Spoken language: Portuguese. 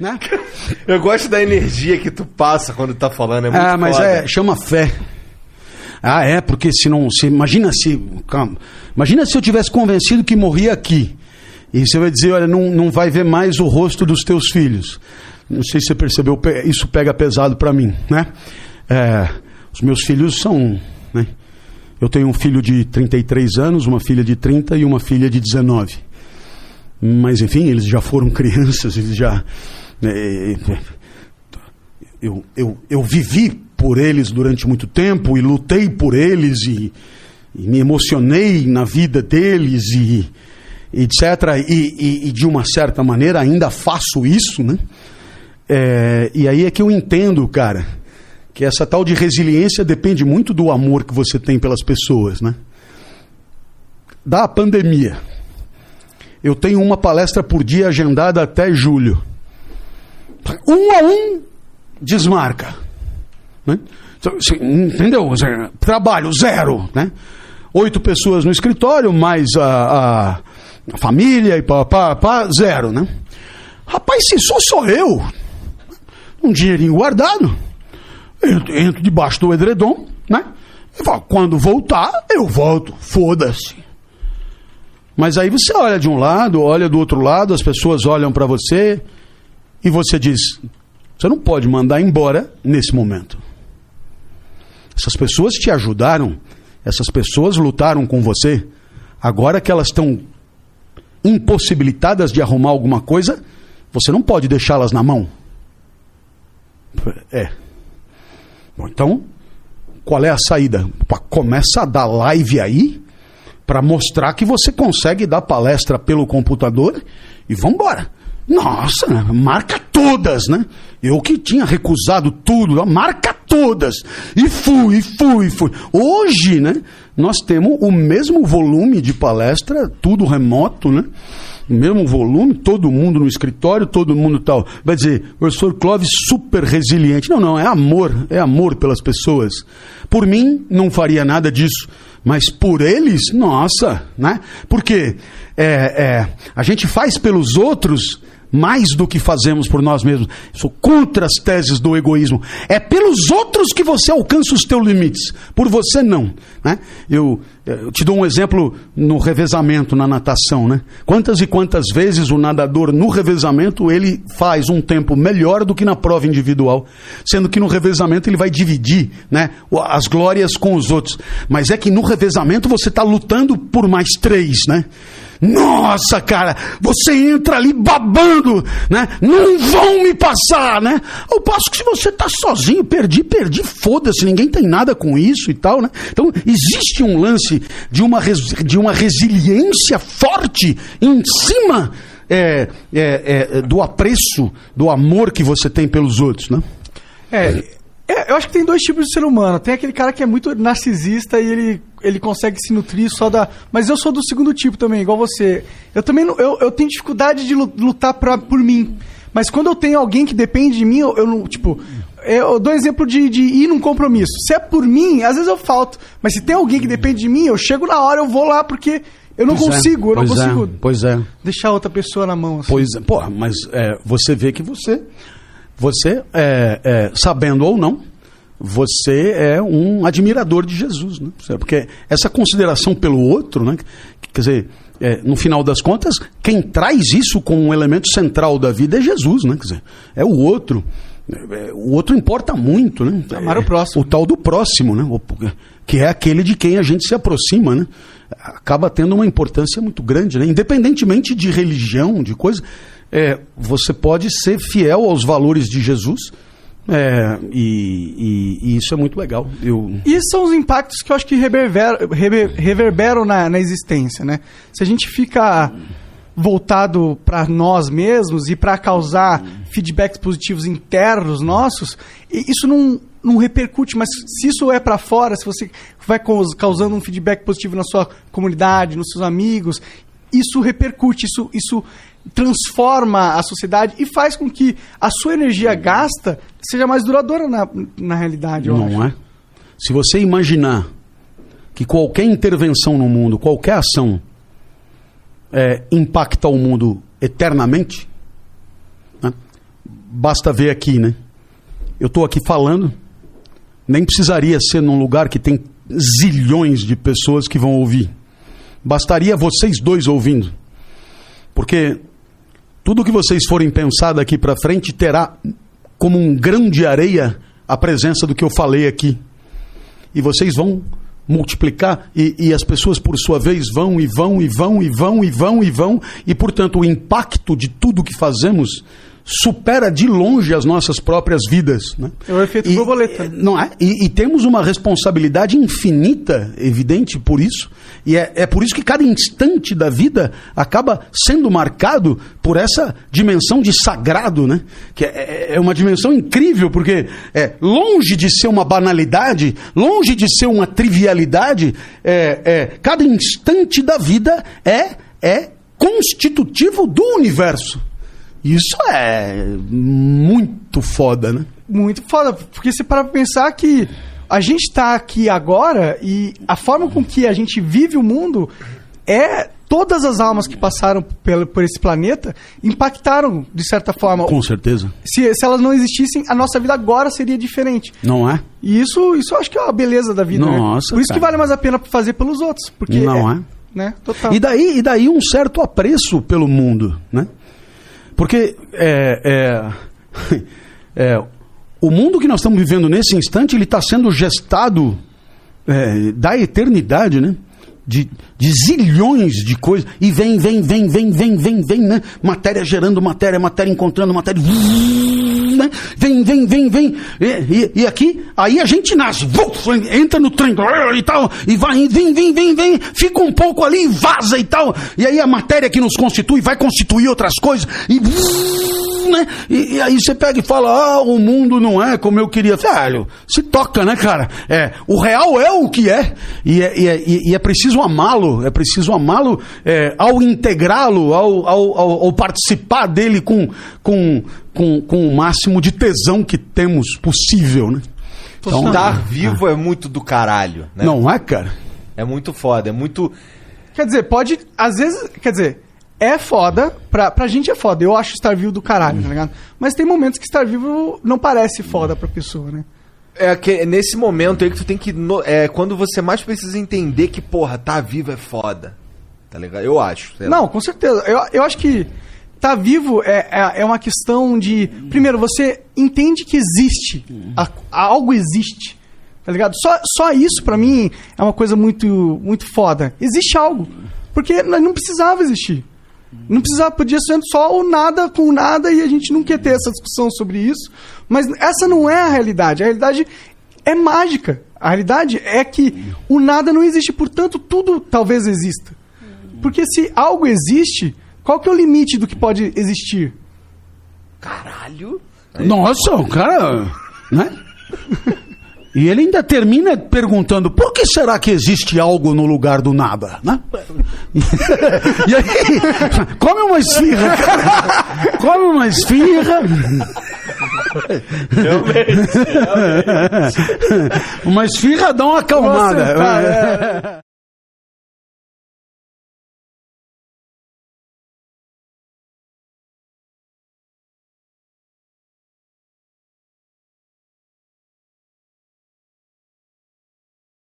Né? Eu gosto da energia que tu passa quando tá falando. É muito ah, mas foda. é, chama fé. Ah, é, porque se não. Se, imagina se. Calma, imagina se eu tivesse convencido que morria aqui. E você vai dizer, olha, não, não vai ver mais o rosto dos teus filhos. Não sei se você percebeu, pe- isso pega pesado para mim, né? É, os meus filhos são. Né? Eu tenho um filho de 33 anos, uma filha de 30 e uma filha de 19. Mas, enfim, eles já foram crianças, eles já. É, é, eu, eu, eu vivi por eles durante muito tempo e lutei por eles e, e me emocionei na vida deles e etc. E, e- e de uma certa maneira ainda faço isso, né? É, e aí é que eu entendo, cara, que essa tal de resiliência depende muito do amor que você tem pelas pessoas, né? Da pandemia. Eu tenho uma palestra por dia agendada até julho. Um a um, desmarca. Né? Você- Entendeu? Zé, Trabalho zero. Né? Oito pessoas no escritório, mais a, a- família e pá, pá, pá, zero. Né? Rapaz, se sou só eu, um dinheirinho guardado, eu entro debaixo do edredom, né? E falo, quando voltar, eu volto. Foda-se. Mas aí você olha de um lado, olha do outro lado, as pessoas olham para você e você diz: você não pode mandar embora nesse momento. Essas pessoas te ajudaram, essas pessoas lutaram com você. Agora que elas estão impossibilitadas de arrumar alguma coisa, você não pode deixá-las na mão. É. Bom, então, qual é a saída? Começa a dar live aí para mostrar que você consegue dar palestra pelo computador e vambora. Nossa, né? marca todas, né? Eu que tinha recusado tudo, marca todas. E fui, fui, fui. Hoje, né, nós temos o mesmo volume de palestra, tudo remoto, né? O mesmo volume, todo mundo no escritório, todo mundo tal. Vai dizer, professor Clóvis super resiliente. Não, não, é amor, é amor pelas pessoas. Por mim, não faria nada disso. Mas por eles, nossa, né? Porque é, é, a gente faz pelos outros mais do que fazemos por nós mesmos. Sou contra as teses do egoísmo. É pelos outros que você alcança os teus limites. Por você não. Né? Eu, eu te dou um exemplo no revezamento, na natação. Né? Quantas e quantas vezes o nadador no revezamento ele faz um tempo melhor do que na prova individual, sendo que no revezamento ele vai dividir né, as glórias com os outros. Mas é que no revezamento você está lutando por mais três, né? Nossa, cara, você entra ali babando, né? Não vão me passar, né? Ao passo que se você tá sozinho, perdi, perdi, foda-se, ninguém tem nada com isso e tal, né? Então, existe um lance de uma, de uma resiliência forte em cima é, é, é, do apreço, do amor que você tem pelos outros, né? É, é, eu acho que tem dois tipos de ser humano. Tem aquele cara que é muito narcisista e ele, ele consegue se nutrir só da. Mas eu sou do segundo tipo também, igual você. Eu também não, eu, eu tenho dificuldade de lu- lutar pra, por mim. Mas quando eu tenho alguém que depende de mim, eu, eu não. Tipo, eu dou exemplo de, de ir num compromisso. Se é por mim, às vezes eu falto. Mas se tem alguém que depende de mim, eu chego na hora, eu vou lá, porque eu não Pois é, consigo, eu não pois é, consigo pois é. deixar outra pessoa na mão. assim. Pois é, porra, mas é, você vê que você, você é, é, sabendo ou não, você é um admirador de Jesus, né? Porque essa consideração pelo outro, né? Quer dizer, é, no final das contas, quem traz isso como um elemento central da vida é Jesus, né? Quer dizer, é o outro. É, O outro importa muito, né? Amar o próximo. O tal do próximo, né? O- Que é aquele de quem a gente se aproxima, né? Acaba tendo uma importância muito grande, né? Independentemente de religião, de coisa, é, você pode ser fiel aos valores de Jesus. é, e, e- e isso é muito legal. Eu, E são os impactos que eu acho que reverberam, rever- reverberam na, na existência, né? Se a gente fica voltado para nós mesmos e para causar feedbacks positivos internos nossos, isso não, não repercute, mas se isso é para fora, se você vai caus- causando um feedback positivo na sua comunidade, nos seus amigos, isso repercute, isso, isso transforma a sociedade e faz com que a sua energia gasta seja mais duradoura na, na realidade, eu acho. não é? Se você imaginar que qualquer intervenção no mundo, qualquer ação, é, impacta o mundo eternamente, né? basta ver aqui, né? Eu estou aqui falando, nem precisaria ser num lugar que tem zilhões de pessoas que vão ouvir. Bastaria vocês dois ouvindo. Porque tudo que vocês forem pensar daqui para frente terá como um grão de areia a presença do que eu falei aqui. E vocês vão multiplicar e, e, as pessoas por sua vez vão e vão e vão e vão e vão e vão e portanto o impacto de tudo que fazemos supera de longe as nossas próprias vidas. Né? É o efeito e, borboleta. Não é? E, e, temos uma responsabilidade infinita, evidente por isso. E é, é por isso que cada instante da vida acaba sendo marcado por essa dimensão de sagrado, né? Que é, é uma dimensão incrível, porque é longe de ser uma banalidade, longe de ser uma trivialidade, é, é cada instante da vida é, é constitutivo do universo. Isso é muito foda, né? Muito foda, porque você para pensar que a gente está aqui agora e a forma com que a gente vive o mundo é todas as almas que passaram por, por esse planeta impactaram de certa forma. Com certeza. Se, se elas não existissem, a nossa vida agora seria diferente. Não é? E isso, isso eu acho que é a beleza da vida. Né? Nossa. Né? Por isso cara. que vale mais a pena fazer pelos outros. Porque não é? é? Né? Total. E daí, e daí um certo apreço pelo mundo, né? Porque é, é, é, o mundo que nós estamos vivendo nesse instante, ele está sendo gestado é, da eternidade, né? De, de zilhões de coisas. E vem, vem, vem, vem, vem, vem, vem, né? Matéria gerando matéria, matéria encontrando matéria. Né? Vem, vem, vem, vem. E, e, e aqui, aí a gente nasce. Entra no trem e tal. E vai, vem, vem, vem, vem. Fica um pouco ali, vaza e tal. E aí a matéria que nos constitui vai constituir outras coisas. E né? E, e, aí você pega e fala, ah, o mundo não é como eu queria. Velho, se toca, né, cara? É, o real é o que é. E é, e é, e é preciso amá-lo, é preciso amá-lo é, ao integrá-lo, ao, ao, ao, ao, participar dele com, com, com, com o máximo de tesão que temos possível, né? Então, estar vivo é muito do caralho, né? Não é, cara? É muito foda, é muito. Quer dizer, pode. Às vezes. Quer dizer, é foda, pra, pra gente é foda. Eu acho estar vivo do caralho, tá ligado? Mas tem momentos que estar vivo não parece foda pra pessoa, né? É que é nesse momento aí que tu tem que. É quando você mais precisa entender que, porra, tá vivo é foda. Tá ligado? Eu acho. Não, com certeza. Eu, eu acho que tá vivo é, é, é, uma questão de. Primeiro, você entende que existe. A, algo existe. Tá ligado? Só, só isso, pra mim, é uma coisa muito, muito foda. Existe algo. Porque não precisava existir. Não precisava, podia ser só o nada com nada e a gente não quer ter essa discussão sobre isso. Mas essa não é a realidade. A realidade é mágica. A realidade é que o nada não existe, portanto, tudo talvez exista. Porque se algo existe, qual que é o limite do que pode existir? Caralho! Nossa, o cara. Né? E ele ainda termina perguntando por que será que existe algo no lugar do nada, né? e aí, come uma esfirra, cara. Come uma esfirra. Realmente, realmente. Uma esfirra dá uma acalmada. Nossa,